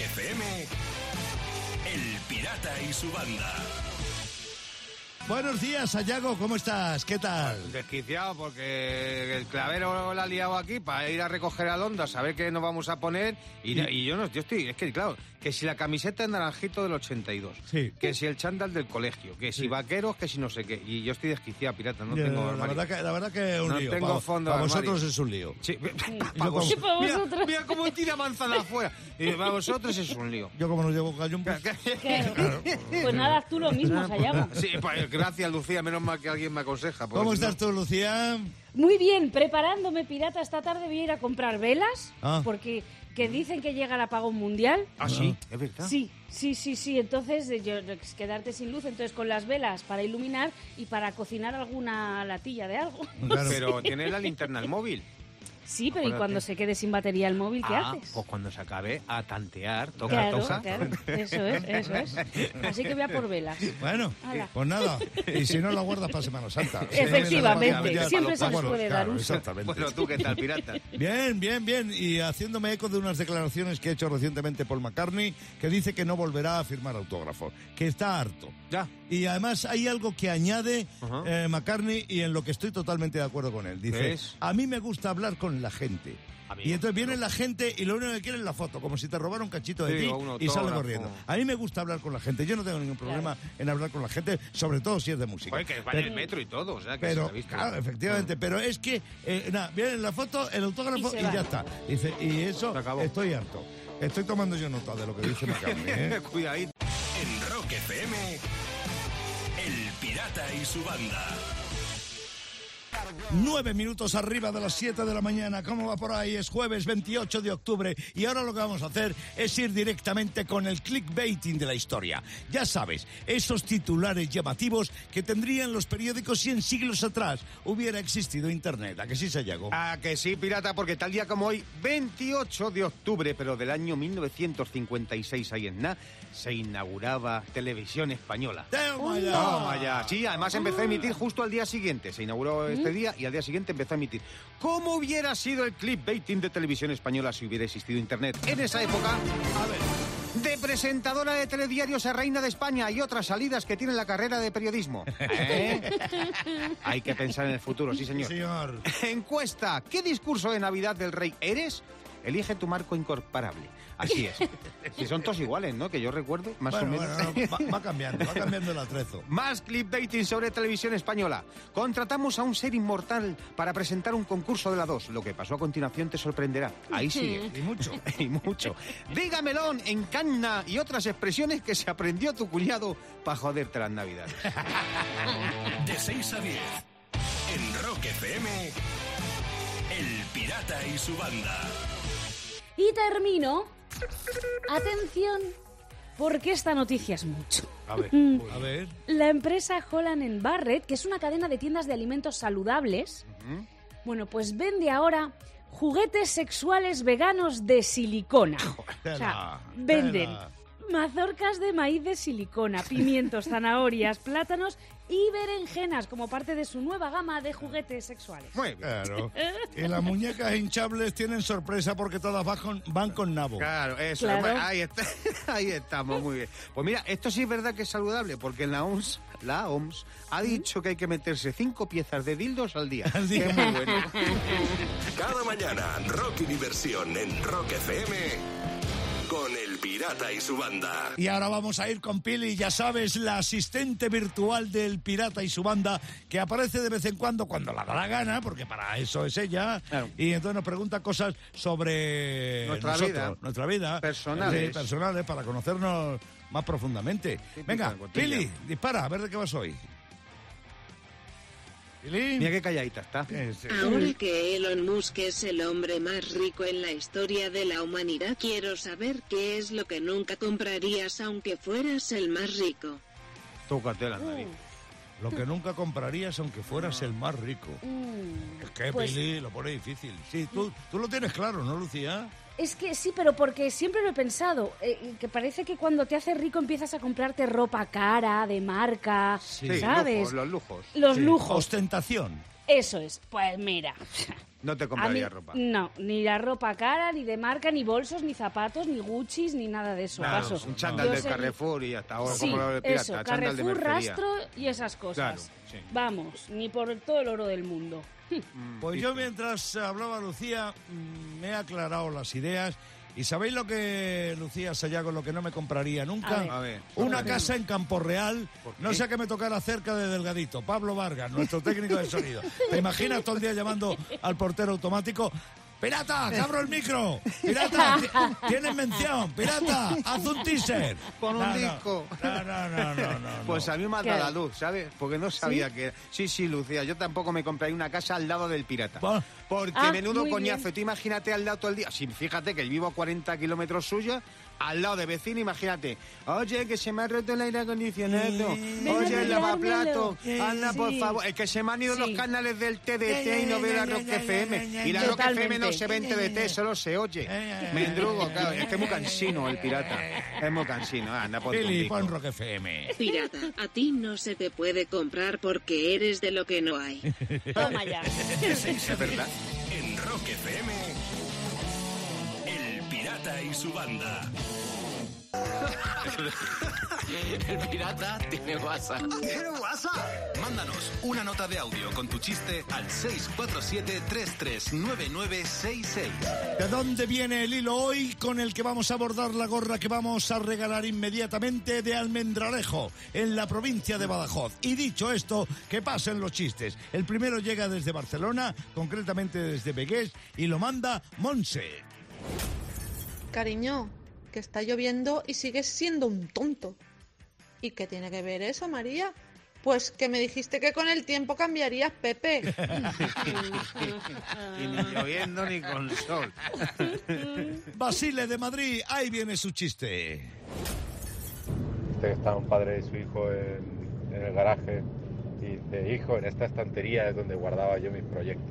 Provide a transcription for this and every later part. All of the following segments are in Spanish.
Rock FM, El Pirata y su banda. Buenos días, Sayago, ¿cómo estás? ¿Qué tal? Desquiciado porque el clavero la ha liado aquí para ir a recoger a Londo a saber qué nos vamos a poner y, y yo no, yo estoy, es que claro, que si la camiseta es naranjito del 82, Sí. que si el chándal del colegio, que si Sí. vaqueros, que si no sé qué, y yo estoy desquiciado, pirata, no tengo la, armario. verdad que, la verdad que es un No lío. tengo Para- fondo para vosotros es un lío. Sí, para mira, vosotros. mira cómo tira manzana afuera. Y para vosotros es un lío. Yo como no llevo gallón, pues, Claro. Pues nada, tú lo mismo, Sayago. Sí, pues, gracias Lucía, menos mal que alguien me aconseja. ¿Cómo estás tú, Lucía? Muy bien, preparándome, pirata. Esta tarde voy a ir a comprar velas, Ah. porque que dicen que llega el apagón mundial. Ah, sí, es verdad. Sí, sí, sí, sí. Entonces, eh, yo, quedarte sin luz, entonces con las velas para iluminar y para cocinar alguna latilla de algo. Claro. Pero tienes la linterna al móvil. Sí, pero ¿y cuando se quede sin batería el móvil, qué Ah, haces? Pues cuando se acabe, a tantear, toca, Claro, toca. claro, eso es, eso es. Así que voy a por velas. Bueno, Hala. pues nada. Y si no, la guardas para Semana Santa. Efectivamente, siempre se bueno, puede claro, dar uso. Exactamente. Bueno, tú, ¿qué tal, pirata? Bien, bien, bien. Y haciéndome eco de unas declaraciones que ha hecho recientemente Paul McCartney, que dice que no volverá a firmar autógrafo, que está harto. Ya. Y además hay algo que añade eh, McCartney y en lo que estoy totalmente de acuerdo con él. Dice, a mí me gusta hablar con la gente. Amigo, y entonces viene la gente y lo único que quiere es la foto, como si te robara un cachito de Sí, ti y sale corriendo. A mí me gusta hablar con la gente. Yo no tengo ningún problema en hablar con la gente, sobre todo si es de música. Que va en el metro y todo, o sea, que se Pero, visto. claro, efectivamente, pero es que, eh, nada, viene la foto, el autógrafo Y se ya está. Dice, y eso, Se estoy harto. Estoy tomando yo nota de lo que dice McCartney, ¿eh? Cuidadito. En Rock FM, El Pirata y su banda. Nueve minutos arriba de las siete de la mañana. ¿Cómo va por ahí? Es jueves 28 de octubre y ahora lo que vamos a hacer es ir directamente con el clickbaiting de la historia. Ya sabes, esos titulares llamativos que tendrían los periódicos si en siglos atrás hubiera existido Internet. ¿A que sí se llegó? Ah, que sí, pirata, porque tal día como hoy, 28 de octubre, pero del año 1956, ahí en Na, se inauguraba Televisión Española. Toma ya. Toma ya. Sí, además empezó a emitir justo al día siguiente. Se inauguró este día y al día siguiente empezó a emitir. ¿Cómo hubiera sido el clickbaiting de televisión española si hubiera existido Internet en esa época? A ver. De presentadora de telediarios a reina de España y otras salidas que tiene la carrera de periodismo. ¿Eh? Hay que pensar en el futuro, sí señor. Señor. Encuesta. ¿Qué discurso de Navidad del rey eres? Elige tu marco incorporable. Así es. Si son todos iguales, ¿no? Que yo recuerdo, más Bueno, o menos. bueno, va, va cambiando, va cambiando el atrezo. Más clipbaiting sobre televisión española. Contratamos a un ser inmortal para presentar un concurso de la 2. Lo que pasó a continuación te sorprenderá. Ahí sigue. Y mucho. y mucho. Dígamelón, encanna y otras expresiones que se aprendió tu cuñado para joderte las navidades. De 6 a 10. En Rock FM, El Pirata y su banda. Y termino. Atención, porque esta noticia es mucho. A ver. A ver. La empresa Holland Barrett, que es una cadena de tiendas de alimentos saludables, bueno, pues vende ahora juguetes sexuales veganos de silicona. O sea, venden mazorcas de maíz de silicona, pimientos, zanahorias, plátanos y berenjenas como parte de su nueva gama de juguetes sexuales. Muy bien. Claro. Y las muñecas hinchables tienen sorpresa porque todas van con, van con nabo. Claro, eso. Claro. Bueno, Ahí, está, ahí estamos, muy bien. Pues mira, esto sí es verdad que es saludable, porque la OMS, la OMS ha dicho que hay que meterse cinco piezas de dildos al día. Al día. Que es muy bueno. Cada mañana, rock y diversión en Rock FM Pirata y su banda. Y ahora vamos a ir con Pili, ya sabes, la asistente virtual del pirata y su banda, que aparece de vez en cuando cuando la da la gana, porque para eso es ella. Claro. Y entonces nos pregunta cosas sobre Nuestra nosotros, vida. nuestra vida. Personales. Sí, personales, para conocernos más profundamente. Venga. Pili, dispara, a ver de qué vas hoy. Mira qué calladita está. Ahora que Elon Musk es el hombre más rico en la historia de la humanidad, quiero saber qué es lo que nunca comprarías aunque fueras el más rico. Tócate la nariz. Lo que nunca comprarías aunque fueras el más rico. Mm, Es que pues- Pili lo pone difícil. Sí, tú, tú lo tienes claro, ¿no, Lucía? Es que sí, pero porque siempre lo he pensado, eh, que parece que cuando te haces rico empiezas a comprarte ropa cara, de marca, Sí. ¿sabes? lujos, los lujos. Los Sí. lujos. Ostentación. Eso es. Pues mira. No te mí- compraría ropa. No, ni la ropa cara, ni de marca, ni bolsos, ni zapatos, ni Gucci's, ni nada de eso. Paso. Un chándal del Carrefour y hasta ahora Sí, como lo de pirata, eso, de Carrefour, rastro y esas cosas. Claro, sí. Vamos, ni por todo el oro del mundo. Pues yo mientras hablaba Lucía mm, me he aclarado las ideas. ¿Y sabéis lo que, Lucía Sayago, lo que no me compraría nunca? A ver. Una casa en Campo Real, ¿Por qué? no sé qué me tocara cerca de Delgadito. Pablo Vargas, nuestro técnico de sonido. ¿Te imaginas todo el día llamando al portero automático? ¡Pirata, que abro el micro! ¡Pirata, ti- tienes mención! ¡Pirata, haz un teaser! Pon un No, no, disco. No, no, no, no, no. Pues a mí me ha dado la luz, ¿sabes? Porque no sabía que era. Sí, sí, Lucía, yo tampoco me compraría una casa al lado del pirata. Porque Ah, menudo coñazo. bien. Tú imagínate al lado todo el día. Sí, fíjate que vivo a 40 kilómetros suya, al lado de vecino, imagínate. Oye, que se me ha roto el aire acondicionado. Oye, el lavaplato. Anda, por favor. Es que se me han ido Sí. los canales del TDT y no veo la Rock FM. Y la Rock. FM no se ve en TDT, solo se oye. Mendrugo, claro. Es que es muy cansino el pirata. Es muy cansino. Anda, por Pili, pon Rock FM. Pirata, a ti no se te puede comprar porque eres de lo que no hay. Toma ya. De 6 a Es verdad. 10 en Rock FM, Pirata y su banda. El pirata tiene WhatsApp. ¿Tiene WhatsApp? Mándanos una nota de audio con tu chiste al 647-339966. ¿De dónde viene el hilo hoy con el que vamos a abordar la gorra que vamos a regalar inmediatamente de Almendralejo, en la provincia de Badajoz? Y dicho esto, que pasen los chistes. El primero llega desde Barcelona, concretamente desde Begués, y lo manda Monse. Cariño, que está lloviendo y sigues siendo un tonto. ¿Y qué tiene que ver eso, María? Pues que me dijiste que con el tiempo cambiarías, Pepe. Y ni lloviendo ni con sol. Basile de Madrid, ahí viene su chiste. Dice que está un padre y su hijo en, en el garaje y dice, hijo, en esta estantería es donde guardaba yo mis proyectos.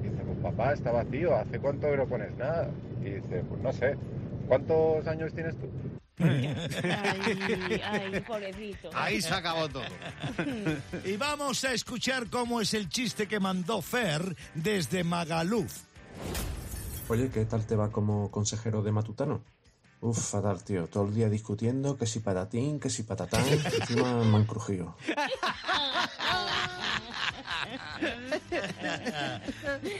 Y dice, pues papá, está vacío, ¿hace cuánto que no pones nada? Y dice, pues no sé, ¿cuántos años tienes tú? Ay, ay, pobrecito. Ahí se acabó todo. Y vamos a escuchar cómo es el chiste que mandó Fer desde Magaluf. Oye, ¿qué tal te va como consejero de Matutano? Uf, fatal, tío. Todo el día discutiendo que si patatín, que si patatán. Encima me han crujido.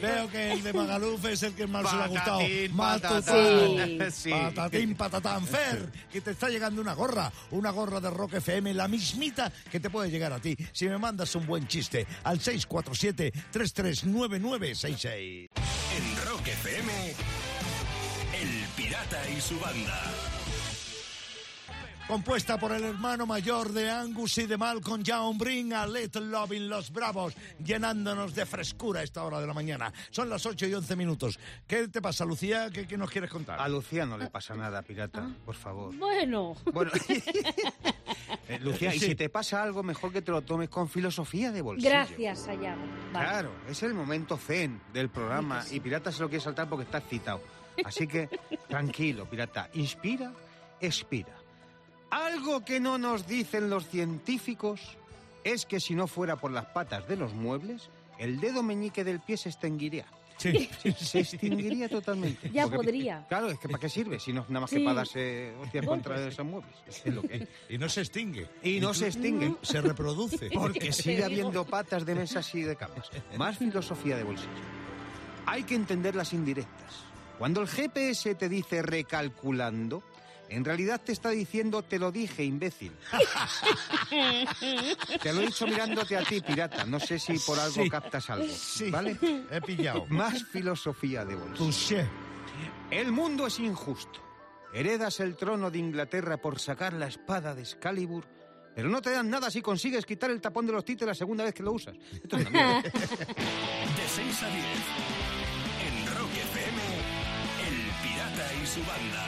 Veo que el de Magaluf es el que más le ha gustado. Patatín, Matután. patatán. Sí. Patatín, patatán. Fer, que te está llegando una gorra. Una gorra de Rock FM, la mismita que te puede llegar a ti. Si me mandas un buen chiste al 647-339966. En Rock FM, Pirata y su banda. Compuesta por el hermano mayor de Angus y de Malcolm Young, Bring a Little Love in Los Bravos, llenándonos de frescura a esta hora de la mañana. Son las 8 y 11 minutos. ¿Qué te pasa, Lucía? ¿Qué, qué nos quieres contar? A Lucía no le pasa nada, pirata, por favor. Bueno, Bueno, Eh, Lucía, y Sí. si te pasa algo, mejor que te lo tomes con filosofía de bolsillo. gracias, Sayago. Vale. Claro, es el momento zen del programa y Pirata se lo quiere saltar porque está excitado. Así que, tranquilo, Pirata, inspira, expira. Algo que no nos dicen los científicos es que si no fuera por las patas de los muebles, el dedo meñique del pie se extinguiría. Sí. Se extinguiría totalmente. Ya podría. Claro, es que ¿para qué sirve? Si no nada más que para darse hostias contra esos muebles. Es lo que es. Y no se extingue. Y no se extingue. Se reproduce. Porque sigue habiendo patas de mesas y de camas. Más filosofía de bolsillo. Hay que entender las indirectas. Cuando el GPS te dice recalculando, en realidad te está diciendo te lo dije, imbécil. te lo he dicho mirándote a ti, pirata. No sé si por algo Sí. captas algo. Sí, ¿Vale? he pillado. Más filosofía de bolsillo. Touché. El mundo es injusto. Heredas el trono de Inglaterra por sacar la espada de Excalibur, pero no te dan nada si consigues quitar el tapón de los títeres la segunda vez que lo usas. Esto es una mierda. De 6 a 10, su banda.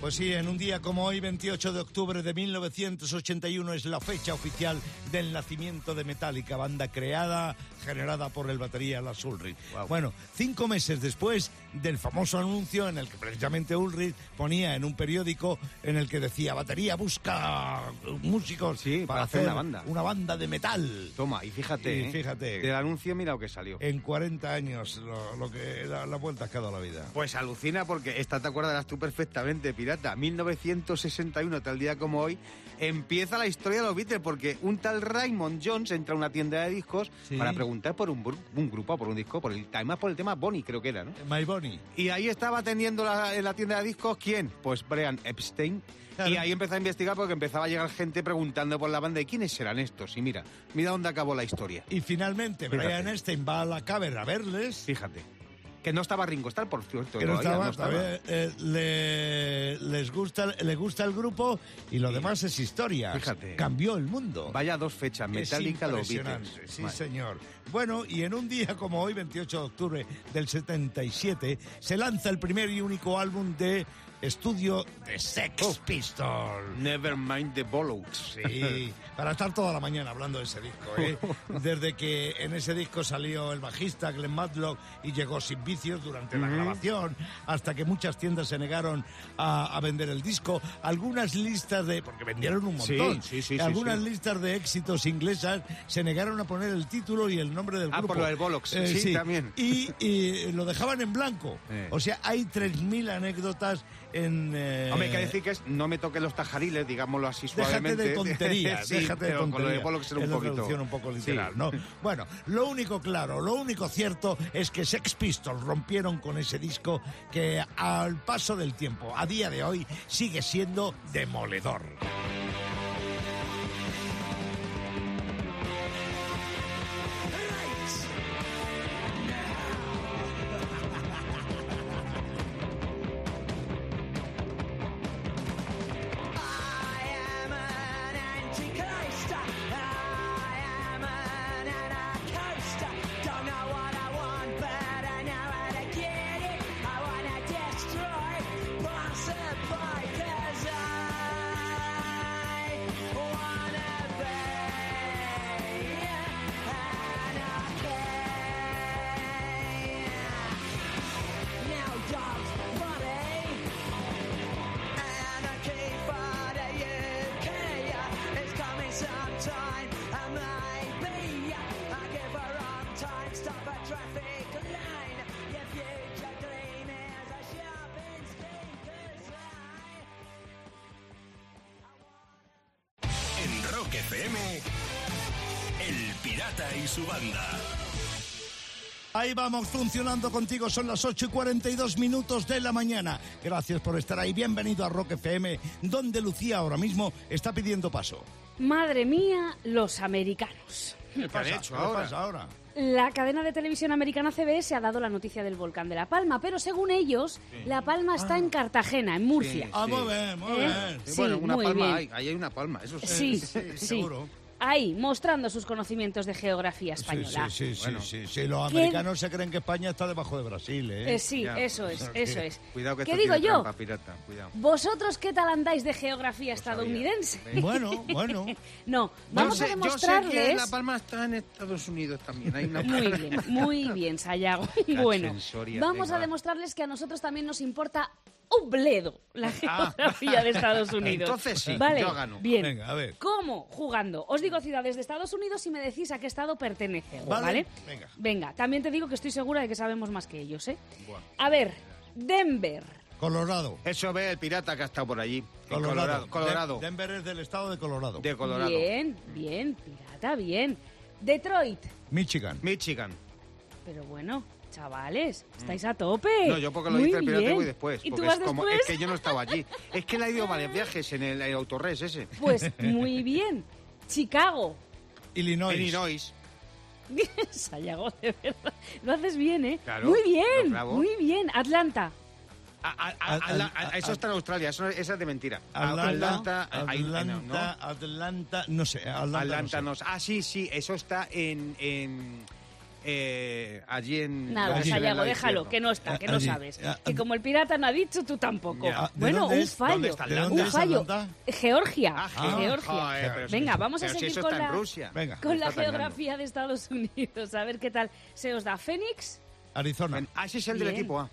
Pues sí, en un día como hoy, 28 de octubre de 1981, es la fecha oficial del nacimiento de Metallica, banda creada, generada por el batería Lars Ulrich. Bueno, cinco meses después del famoso anuncio en el que precisamente Ulrich ponía en un periódico en el que decía, batería busca músicos Sí, para hacer una banda. una banda de metal. Toma, y fíjate, Y ¿eh? fíjate. Del anuncio mira lo que salió. En 40 años, lo, lo que la, la vuelta que ha dado la vida. Pues alucina porque esta te acordarás tú perfectamente, pirata. 1961, tal día como hoy, empieza la historia de los Beatles porque un tal Raymond Jones entra a una tienda de discos Sí. para preguntar por un, un grupo, por un disco, por el, además por el tema Bonnie, creo que era, ¿no? My Bonnie. Y ahí estaba atendiendo la, en la tienda de discos, ¿quién? Pues Brian Epstein. Claro. Y ahí empezó a investigar porque empezaba a llegar gente preguntando por la banda, ¿y quiénes serán estos? Y mira, mira dónde acabó la historia. Y finalmente Fíjate. Brian Epstein va a la caber a verles. Fíjate. Que no estaba Ringo Starr, por cierto. Que no estaba, no eh, le, les gusta, le gusta el grupo y lo demás es historia. Fíjate. Cambió el mundo. Vaya dos fechas, Metallica, Beatles. Sí, Vale. señor. Bueno, y en un día como hoy, 28 de octubre del 77, se lanza el primer y único álbum de estudio de Sex Oh. Pistols. Never mind the bollocks. Sí, para estar toda la mañana hablando de ese disco, ¿eh? Desde que en ese disco salió el bajista Glenn Matlock y llegó sin vicios durante la grabación, hasta que muchas tiendas se negaron a, a vender el disco. Algunas listas de... porque vendieron un montón. sí, sí, sí, Algunas listas de éxitos inglesas se negaron a poner el título y el nombre del Ah, grupo. por lo del Bollocks, sí, también. Y, y lo dejaban en blanco. Eh. O sea, hay 3.000 anécdotas en... eh, Hombre, hay que decir que es no me toques los tajariles, digámoslo así Déjate suavemente. de tonterías, Sí, déjate de pero con lo de tonterías. Era un poquito... poco literal, Sí. ¿no? Bueno, lo único claro, lo único cierto es que Sex Pistols rompieron con ese disco que al paso del tiempo, a día de hoy, sigue siendo demoledor. Su banda. Ahí vamos funcionando contigo, son las 8 y 42 minutos de la mañana. Gracias por estar ahí, bienvenido a Rock FM, donde Lucía ahora mismo está pidiendo paso. Madre mía, los americanos. ¿Qué hecho ¿Qué ahora? pasa ahora? La cadena de televisión americana CBS ha dado la noticia del volcán de La Palma, pero según ellos, La Palma está en Cartagena, en Murcia. Sí. Ah, muy bien, muy ¿Eh? bien. Sí, Sí, bueno, una muy palma bien. hay, ahí hay una palma, eso sí. Sí, sí, sí, seguro. Ahí, mostrando sus conocimientos de geografía Sí, española. sí, sí, Bueno. sí, sí, sí. Los ¿Qué? americanos se creen que España está debajo de Brasil, ¿eh? Eh, sí, Ya. eso es, eso es. Cuidado que ¿Qué digo yo? trampa, pirata, cuidado. ¿Vosotros qué tal andáis de geografía estadounidense? Bueno, bueno. No, vamos yo a sé, Yo sé que demostrarles... La Palma está en Estados Unidos también. Hay una Muy bien, muy bien, Sayago. Bueno, vamos a demostrarles que a nosotros también nos importa un bledo la geografía de Estados Unidos. Entonces sí, vale, yo gano. Bien. Venga, a ver. ¿Cómo? Jugando. Os digo ciudades de Estados Unidos y me decís a qué estado pertenece. Vale, ¿Vale? venga. Venga, también te digo que estoy segura de que sabemos más que ellos, ¿eh? A ver, Denver. Colorado. Eso ve el pirata que ha estado por allí. En Colorado. Colorado. Colorado. De- Denver es del estado de Colorado. De Colorado. Bien, bien, pirata, bien. Detroit. Michigan. Michigan. Pero bueno, chavales, estáis a tope. Mm. No, yo porque lo Muy dice el pirata voy después. ¿Y tú vas es, como, después? es que yo no estaba allí. Es que él ha ido varios viajes en el, el autorres ese. Pues muy bien. Chicago. Illinois. Illinois. Sayago, de verdad. Lo haces bien, ¿eh? Claro, muy bien, muy bien. Atlanta. A- a- a- eso está en Australia, eso, esa es de mentira. Atlanta, Atlanta, no. Atlanta, no sé, Atlanta, Atlanta no no- Ah, sí, sí, eso está en, en, eh, allí en... Nada, es Sayago, déjalo, que no está, que no Allí. sabes. Ah, Que como el pirata no ha dicho, tú tampoco. Ya. ¿De Bueno, un es? fallo. ¿Dónde está ¿De dónde Un es fallo. Georgia. Ah, Georgia. Si- Venga, vamos a si seguir eso con la. Venga. con la geografía de Estados Unidos. A ver qué tal se os da. Fénix. Arizona. Ah, ese es el del Bien. equipo A.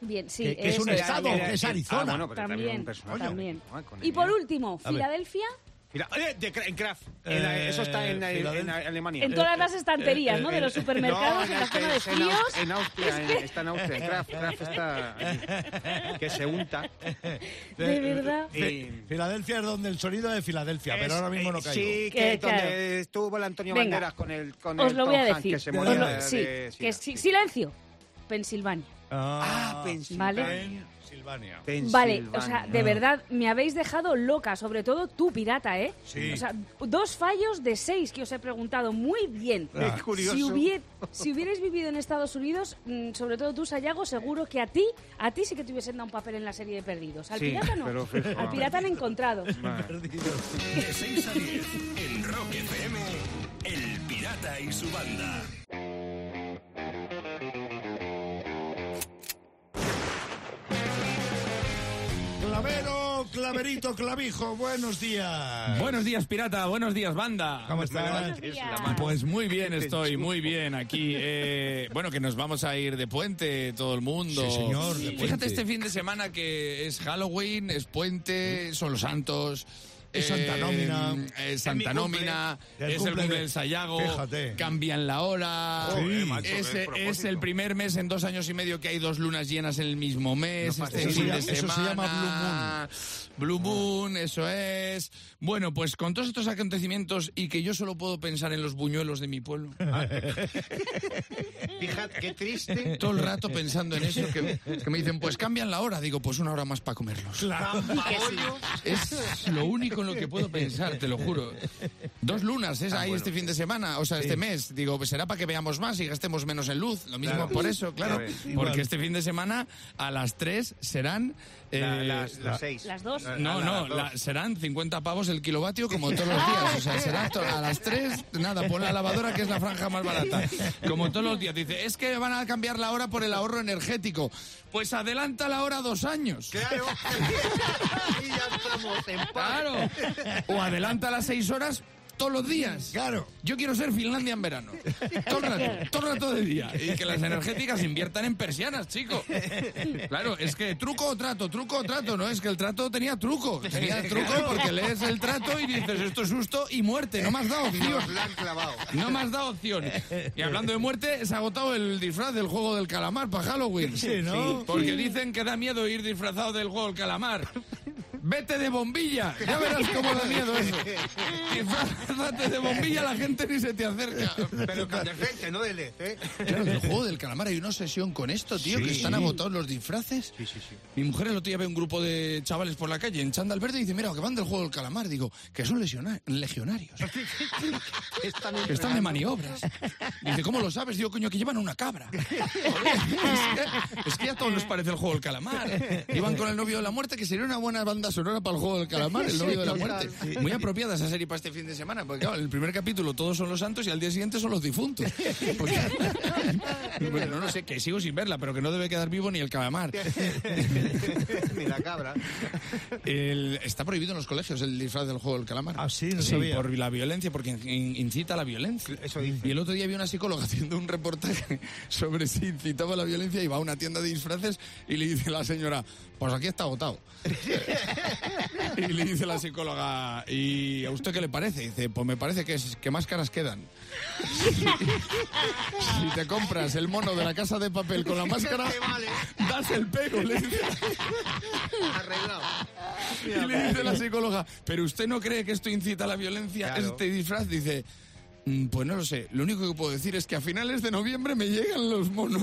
Bien, sí. Que- que es eso un estado, es Arizona. Ah, bueno, pero también, También, un. Ah, Y por último, A ver. Mira, oye, de, Kra- en Kraft. En la- Eh, eso está en, en- en Filadelfia. Alemania. En todas las estanterías, ¿no? De los supermercados, No, en la zona de fríos. En Austria, está en Austria. En Kraft, Kraft está allí. Que se unta. De verdad. Y- Filadelfia es donde el sonido de Filadelfia, pero ahora mismo no eh, caigo. Sí, Que, claro. donde estuvo el Antonio Venga. Banderas con el con Os el lo voy a decir. que se moría de- sí, de que sida. sí- silencio. Pensilvania. Ah, Pensilvania. Pensilvania. Vale, o sea, de Ah. verdad, me habéis dejado loca, sobre todo tú, pirata, ¿eh? Sí. O sea, dos fallos de seis que os he preguntado. Muy bien. Qué curioso. Si, hubier- si hubierais vivido en Estados Unidos, mm, sobre todo tú, Sayago, seguro que a ti, a ti sí que te hubiesen dado un papel en la serie de Perdidos. Al Sí, pirata no. pero fijo. Al pirata han encontrado. De 6 a 10 en Rock FM, El Pirata y su banda. Clavero, claverito, clavijo, buenos días. Buenos días, pirata. Buenos días, banda. ¿Cómo estás? Pues muy bien estoy, muy bien aquí. Eh, bueno, que nos vamos a ir de puente todo el mundo. Sí, señor, de Fíjate este fin de semana que es Halloween, es puente, son los santos. Es Santa Nómina. eh, Santa Es cumple. Nómina, El es cumple el cumple de- del Sayago, Fíjate. cambian la hora, Sí. es, es el primer mes en dos años y medio que hay dos lunas llenas en el mismo mes, No este fin se de llama- eso se semana. llama Blue Moon, eso es. Bueno, pues con todos estos acontecimientos y que yo solo puedo pensar en los buñuelos de mi pueblo. Fíjate, qué triste. Todo el rato pensando en eso, que, que me dicen, pues cambian la hora. Digo, pues una hora más para comerlos. Es lo único en lo que puedo pensar, te lo juro. Dos lunas, es ahí este fin de semana, o sea, este mes. Digo, pues será para que veamos más y gastemos menos en luz. Lo mismo Claro. por eso, claro. Igual. Porque este fin de semana a las tres serán... La- eh, las, las seis. Las dos. no, no, las la- dos. serán 50 pavos el kilovatio como todos los días. O sea, será a las 3, nada, pon la lavadora que es la franja más barata. Como todos los días. Dice, es que van a cambiar la hora por el ahorro energético. Pues adelanta la hora dos años. Claro. y ya estamos en paz. Claro. O adelanta las 6 horas todos los días. Claro. Yo quiero ser Finlandia en verano. Todo el rato, todo el rato del día. Y que las energéticas inviertan en persianas, chico. Claro, es que truco o trato, truco o trato, ¿no? Es que el trato tenía truco. Tenía truco porque lees el trato y dices esto es susto y muerte. No me has dado opción. No me has dado opción. Y hablando de muerte, se ha agotado el disfraz del juego del calamar para Halloween. Sí, ¿no? Porque dicen que da miedo ir disfrazado del juego del calamar. Vete de bombilla. Ya verás cómo da miedo eso. Disfrazate de bombilla, la gente ni se te acerca. Pero con defecto, no de LED, ¿eh? Claro, el juego del calamar hay una obsesión con esto, tío, que están agotados los disfraces. Sí, sí, sí. Mi mujer el otro día ve un grupo de chavales por la calle en chándal verde y dice, mira, que van del juego del calamar. Digo, que son legionarios. Están que están de maniobras. Dice, ¿cómo lo sabes? Digo, coño, que llevan una cabra. Es, que, es que a todos les parece el juego del calamar. Iban con el novio de la muerte, que sería una buena banda sonora para el juego del calamar, el novio de la muerte. Muy apropiada esa serie para este fin de semana, porque claro, en el primer capítulo todos son los santos y al día siguiente son los difuntos. Porque- bueno, no lo sé, que sigo sin verla, pero que no debe quedar vivo ni el calamar. Ni la cabra. El- está prohibido en los colegios el disfraz del juego del calamar. Ah, sí, no sabía. por la violencia, porque in- incita a la violencia. Eso dice. Y el otro día vi una psicóloga haciendo un reportaje sobre si incitaba a la violencia y va a una tienda de disfraces y le dice la señora, pues aquí está agotado. Y le dice la psicóloga, ¿y a usted qué le parece? Dice, pues me parece que, es, que más caras quedan. si te compras el mono de la casa de papel con la máscara, vale. das el pego. Le dice. Arreglado. Y le dice la psicóloga, ¿pero usted no cree que esto incita a la violencia, Claro. este disfraz? Dice, "Mm, pues no lo sé. Lo único que puedo decir es que a finales de noviembre me llegan los monos.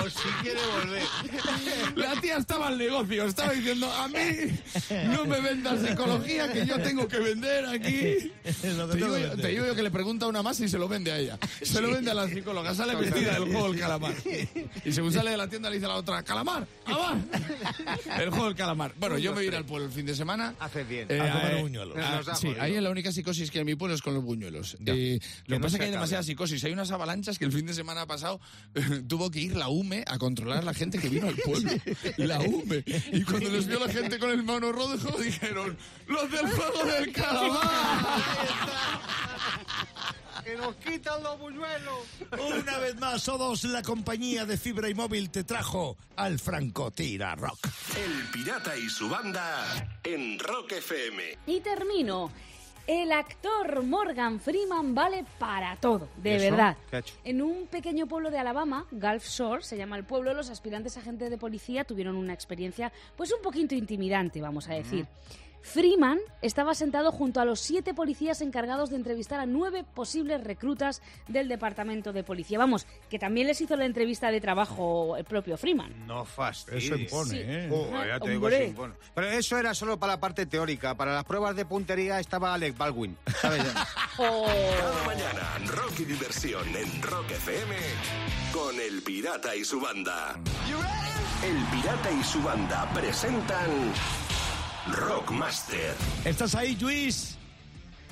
Por si quiere volver. La tía estaba al negocio, estaba diciendo, a mí no me vendas psicología que yo tengo que vender aquí. Lo que Te digo, que yo, vender. te digo yo que le pregunta una más y se lo vende a ella. Se lo vende a la psicóloga, sale vestida del juego del calamar. Y según sale de la tienda le dice a la otra, ¡calamar! ¡Calamar! El juego del calamar. Bueno, yo me voy a ir al pueblo el fin de semana. Haces bien. Eh, A comer eh, buñuelos. ah, sí, ahí la única psicosis que hay en mi pueblo es con los buñuelos. Eh, lo que no pasa es que hay demasiada psicosis. Hay unas avalanchas que el fin de semana pasado tuvo que ir la UME a controlar a la gente que vino al pueblo. La UME. Y cuando les vio la gente con el mono rojo, dijeron: ¡Los del juego del calamar! ¡Que nos quitan los buñuelos! Una vez más, o dos, la compañía de fibra y móvil te trajo al Francotira Rock. El pirata y su banda en Rock FM. Y termino. El actor Morgan Freeman vale para todo, de verdad. En un pequeño pueblo de Alabama, Gulf Shore, se llama el pueblo, los aspirantes agentes de policía tuvieron una experiencia pues un poquito intimidante, vamos a decir. Freeman estaba sentado junto a los siete policías encargados de entrevistar a nueve posibles reclutas del departamento de policía. Vamos, que también les hizo la entrevista de trabajo el propio Freeman. No fastidies. Eso impone, Sí. ¿eh? Joder, ya te digo, Hombre. eso impone. Pero eso era solo para la parte teórica. Para las pruebas de puntería estaba Alec Baldwin. ¿sabes? Oh. Cada mañana, rock y diversión en Rock FM con El Pirata y su banda. El Pirata y su banda presentan Rockmaster. ¿Estás ahí, Luis?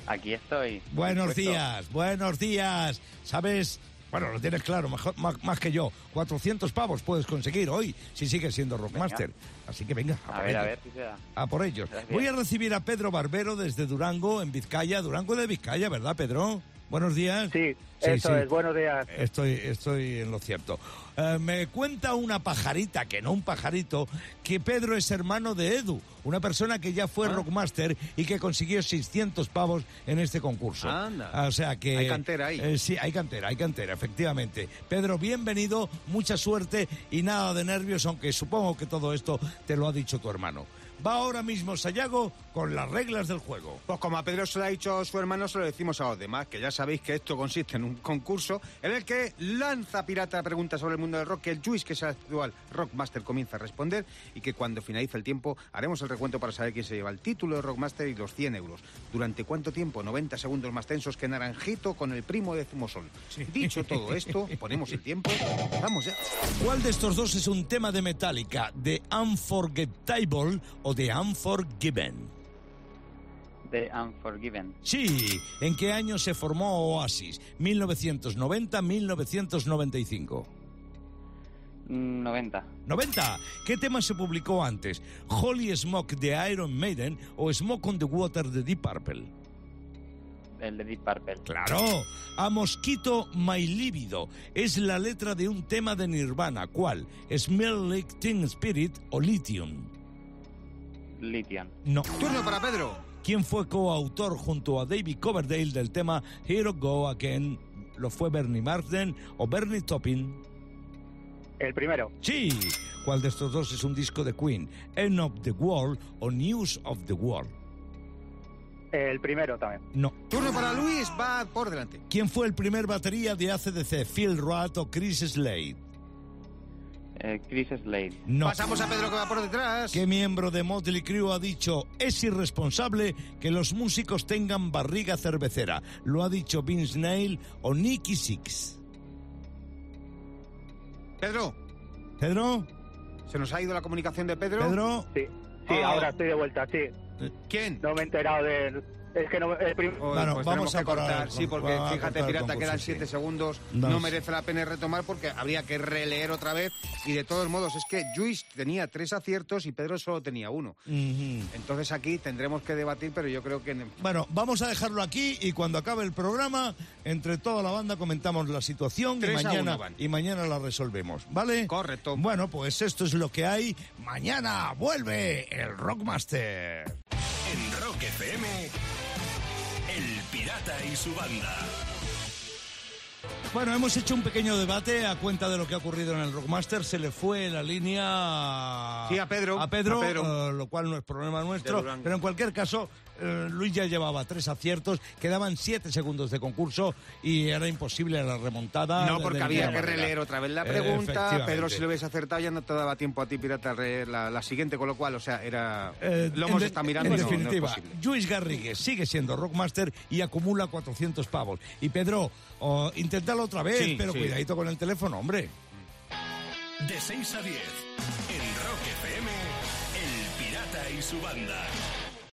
Aquí estoy. Buenos dispuesto. días, buenos días. ¿Sabes? Bueno, lo tienes claro, mejor, más, más que yo. 400 pavos puedes conseguir hoy si sigues siendo Rockmaster. Así que venga, a, A por ver, a ellos. ver si se da. A por ellos. Gracias. Voy a recibir a Pedro Barbero desde Durango, en Vizcaya. Durango de Vizcaya, ¿verdad, Pedro? Buenos días. Sí, eso es, buenos días. Estoy, estoy en lo cierto. Eh, me cuenta una pajarita, que no un pajarito, que Pedro es hermano de Edu, una persona que ya Ah. fue Rockmaster y que consiguió 600 pavos en este concurso. Anda. O sea que... Hay cantera ahí. Eh, sí, hay cantera, hay cantera, efectivamente. Pedro, bienvenido, mucha suerte y nada de nervios, aunque supongo que todo esto te lo ha dicho tu hermano. Va ahora mismo Sayago con las reglas del juego. Pues como a Pedro se lo ha dicho su hermano, se lo decimos a los demás, que ya sabéis que esto consiste en un concurso en el que lanza pirata preguntas sobre el mundo del rock, que el Juice, que es el actual Rockmaster, comienza a responder y que cuando finalice el tiempo haremos el recuento para saber quién se lleva el título de Rockmaster y los 100 euros. ¿Durante cuánto tiempo? 90 segundos más tensos que Naranjito con el primo de Zumosol. Dicho todo esto, ponemos el tiempo. Vamos ya. ¿Cuál de estos dos es un tema de Metallica? ¿The Unforgettable o The Unforgiven? The Unforgiven. Sí, ¿en qué año se formó Oasis? ¿1990-1995? Mm, 90. 90. ¿Qué tema se publicó antes? ¿Holy Smoke de Iron Maiden o Smoke on the Water de Deep Purple? El de Deep Purple. Claro, a Mosquito My Libido es la letra de un tema de Nirvana. ¿Cuál? ¿Smell Like Teen Spirit o Lithium? Lithium. No. Turno para Pedro. ¿Quién fue coautor junto a David Coverdale del tema Here Go Again? ¿Lo fue Bernie Marsden o Bernie Taupin? El primero. Sí. ¿Cuál de estos dos es un disco de Queen? ¿End of the World o News of the World? El primero también. No. Turno para Luis, va por delante. ¿Quién fue el primer batería de ACDC? ¿Phil Roth o Chris Slade? Eh, Chris Slade. No. Pasamos a Pedro que va por detrás. ¿Qué miembro de Motley Crue ha dicho es irresponsable que los músicos tengan barriga cervecera? ¿Lo ha dicho Vince Neil o Nicky Six? Pedro, ¿Pedro? ¿se nos ha ido la comunicación de Pedro? ¿Pedro? Sí, sí, Oh. ahora estoy de vuelta, sí. ¿Quién? No me he enterado de... Es que no... El prim- Hoy, Bueno, pues vamos a cortar, parar sí, porque fíjate, pirata, quedan sí. siete segundos. No merece la pena retomar porque habría que releer otra vez. Y de todos modos, es que Luis tenía tres aciertos y Pedro solo tenía uno. Entonces aquí tendremos que debatir, pero yo creo que... Bueno, vamos a dejarlo aquí y cuando acabe el programa, entre toda la banda comentamos la situación y mañana, y mañana la resolvemos, ¿vale? Correcto. Bueno, pues esto es lo que hay. Mañana vuelve el Rockmaster. En Rock FM, El Pirata y su banda. Bueno, hemos hecho un pequeño debate a cuenta de lo que ha ocurrido en el Rockmaster. Se le fue la línea Sí, a Pedro. a Pedro, A Pedro. eh, lo cual no es problema nuestro. Pero en cualquier caso, eh, Luis ya llevaba tres aciertos, quedaban siete segundos de concurso y era imposible la remontada. No, porque de había que manera. releer otra vez la pregunta. Pedro, si lo hubiese acertado, ya no te daba tiempo a ti, pirata, leer la, la siguiente, con lo cual, o sea, era. Eh, lo en hemos de- estado mirando En no- definitiva. Luis Garrigues sigue siendo Rockmaster y acumula 400 pavos. Y Pedro, oh, inténtalo otra vez, Sí, pero sí. cuidadito con el teléfono, hombre. De 6 a 10, en Rock FM, El Pirata y su banda.